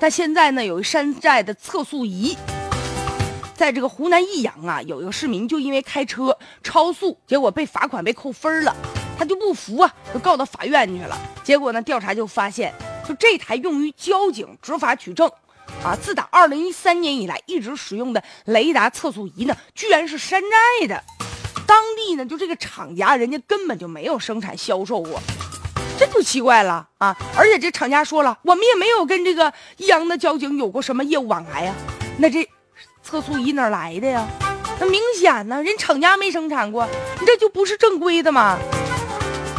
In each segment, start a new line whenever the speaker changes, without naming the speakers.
但现在呢，有一山寨的测速仪，在这个湖南益阳啊，有一个市民就因为开车超速，结果被罚款被扣分了，他就不服啊，就告到法院去了。结果呢，调查就发现，就这台用于交警执法取证，啊，自打二零一三年以来一直使用的雷达测速仪呢，居然是山寨的。当地呢，就这个厂家，人家根本就没有生产销售过。这就奇怪了啊！而且这厂家说了，我们也没有跟这个益阳的交警有过什么业务往来呀。那这测速仪哪来的呀？那明显呢，人厂家没生产过，你这就不是正规的嘛？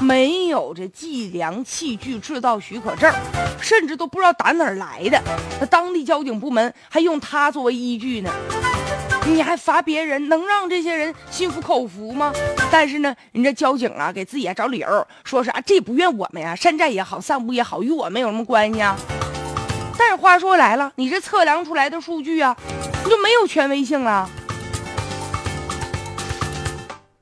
没有这计量器具制造许可证，甚至都不知道打哪儿来的。那当地交警部门还用它作为依据呢。你还罚别人，能让这些人心服口服吗？但是呢，人家交警啊，给自己找理由，说是啊，这不怨我们呀，山寨也好，散布也好，与我们有什么关系啊？但是话说来了，你这测量出来的数据啊，你就没有权威性了。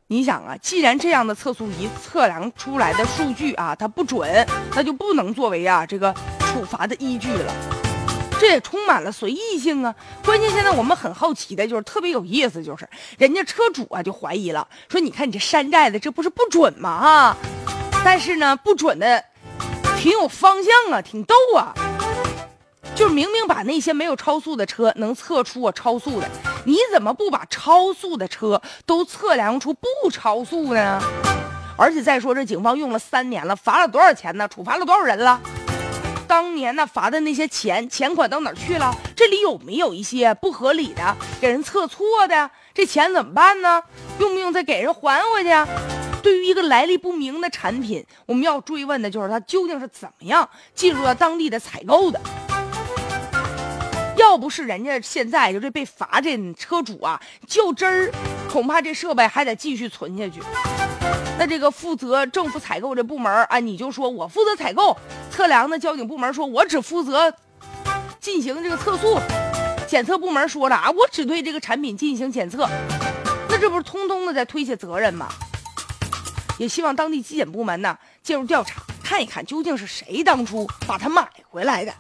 你想啊，既然这样的测速仪测量出来的数据啊，它不准，那就不能作为啊这个处罚的依据了。这也充满了随意性啊！关键现在我们很好奇的就是特别有意思，就是人家车主啊就怀疑了，说你看你这山寨的，这不是不准吗？啊，但是呢不准的挺有方向啊，挺逗啊！就是明明把那些没有超速的车能测出我超速的，你怎么不把超速的车都测量出不超速呢？而且再说这警方用了三年了，罚了多少钱呢？处罚了多少人了？当年呢罚的那些钱钱款到哪儿去了？这里有没有一些不合理的给人测错的？这钱怎么办呢？用不用再给人还回去？对于一个来历不明的产品，我们要追问的就是它究竟是怎么样进入到当地的采购的？要不是人家现在就这被罚这车主啊较真儿，恐怕这设备还得继续存下去。那这个负责政府采购这部门啊，你就说我负责采购测量的交警部门说，我只负责进行这个测速，检测部门说了啊，我只对这个产品进行检测，那这不是通通的在推卸责任吗？也希望当地纪检部门呢介入调查，看一看究竟是谁当初把它买回来的。